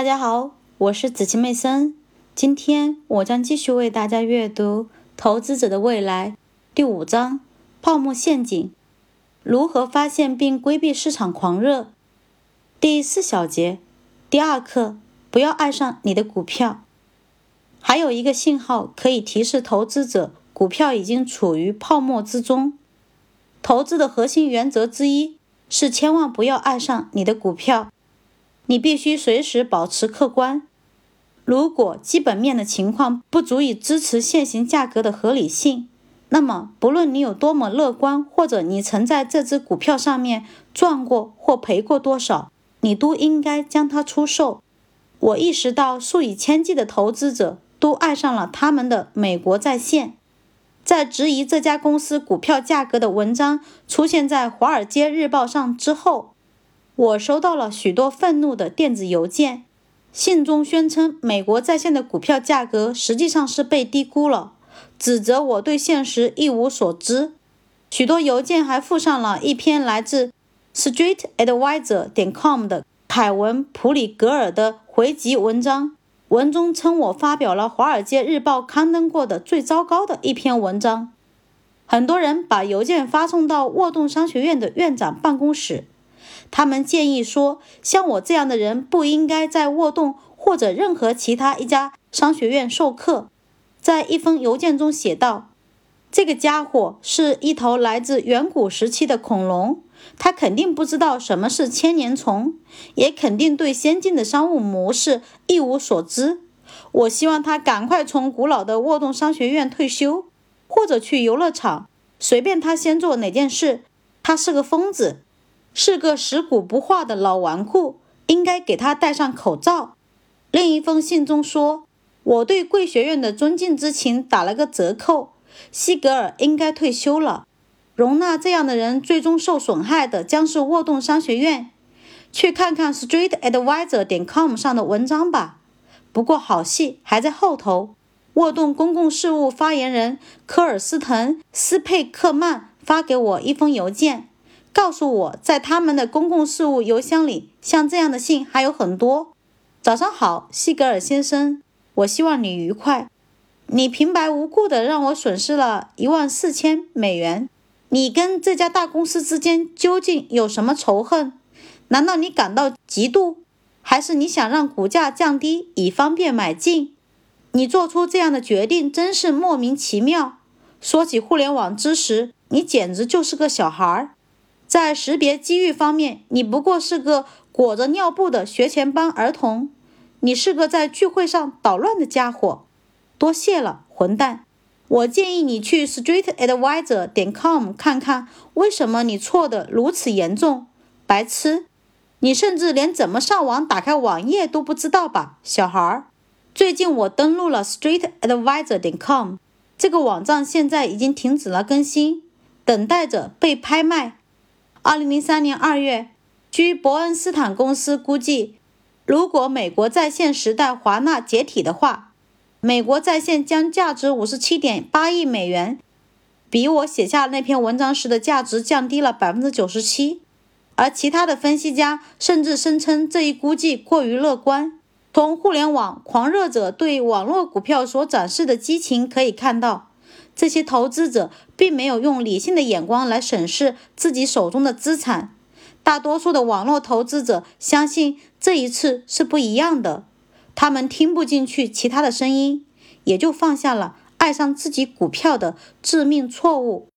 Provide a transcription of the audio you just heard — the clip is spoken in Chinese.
大家好，我是紫气妹森。今天我将继续为大家阅读《投资者的未来》第五章：泡沫陷阱，如何发现并规避市场狂热。第四小节，第二课：不要爱上你的股票。还有一个信号可以提示投资者，股票已经处于泡沫之中。投资的核心原则之一是千万不要爱上你的股票。你必须随时保持客观。如果基本面的情况不足以支持现行价格的合理性，那么不论你有多么乐观，或者你曾在这只股票上面赚过或赔过多少，你都应该将它出售。我意识到数以千计的投资者都爱上了他们的美国在线。在质疑这家公司股票价格的文章出现在《华尔街日报》上之后。我收到了许多愤怒的电子邮件，信中宣称美国在线的股票价格实际上是被低估了，指责我对现实一无所知。许多邮件还附上了一篇来自 StreetAdvisor 点 com 的凯文·普里格尔的回击文章，文中称我发表了《华尔街日报》刊登过的最糟糕的一篇文章。很多人把邮件发送到沃顿商学院的院长办公室。他们建议说，像我这样的人不应该在沃顿或者任何其他一家商学院授课。在一封邮件中写道：“这个家伙是一头来自远古时期的恐龙，他肯定不知道什么是千年虫，也肯定对先进的商务模式一无所知。我希望他赶快从古老的沃顿商学院退休，或者去游乐场，随便他先做哪件事。他是个疯子。”是个食古不化的老纨绔，应该给他戴上口罩。另一封信中说：“我对贵学院的尊敬之情打了个折扣。西格尔应该退休了。容纳这样的人最终受损害的将是沃顿商学院。去看看 StreetAdvisor 点 com 上的文章吧。不过好戏还在后头。沃顿公共事务发言人科尔斯滕·斯佩克曼发给我一封邮件。”告诉我，在他们的公共事务邮箱里，像这样的信还有很多。早上好，西格尔先生，我希望你愉快。你平白无故的让我损失了一万四千美元。你跟这家大公司之间究竟有什么仇恨？难道你感到嫉妒，还是你想让股价降低以方便买进？你做出这样的决定真是莫名其妙。说起互联网知识，你简直就是个小孩儿。在识别机遇方面，你不过是个裹着尿布的学前班儿童。你是个在聚会上捣乱的家伙。多谢了，混蛋！我建议你去 StreetAdvisor 点 com 看看，为什么你错的如此严重。白痴！你甚至连怎么上网打开网页都不知道吧，小孩儿。最近我登录了 StreetAdvisor 点 com，这个网站现在已经停止了更新，等待着被拍卖。二零零三年二月，据伯恩斯坦公司估计，如果美国在线时代华纳解体的话，美国在线将价值五十七点八亿美元，比我写下那篇文章时的价值降低了百分之九十七。而其他的分析家甚至声称这一估计过于乐观。从互联网狂热者对网络股票所展示的激情可以看到。这些投资者并没有用理性的眼光来审视自己手中的资产。大多数的网络投资者相信这一次是不一样的，他们听不进去其他的声音，也就放下了爱上自己股票的致命错误。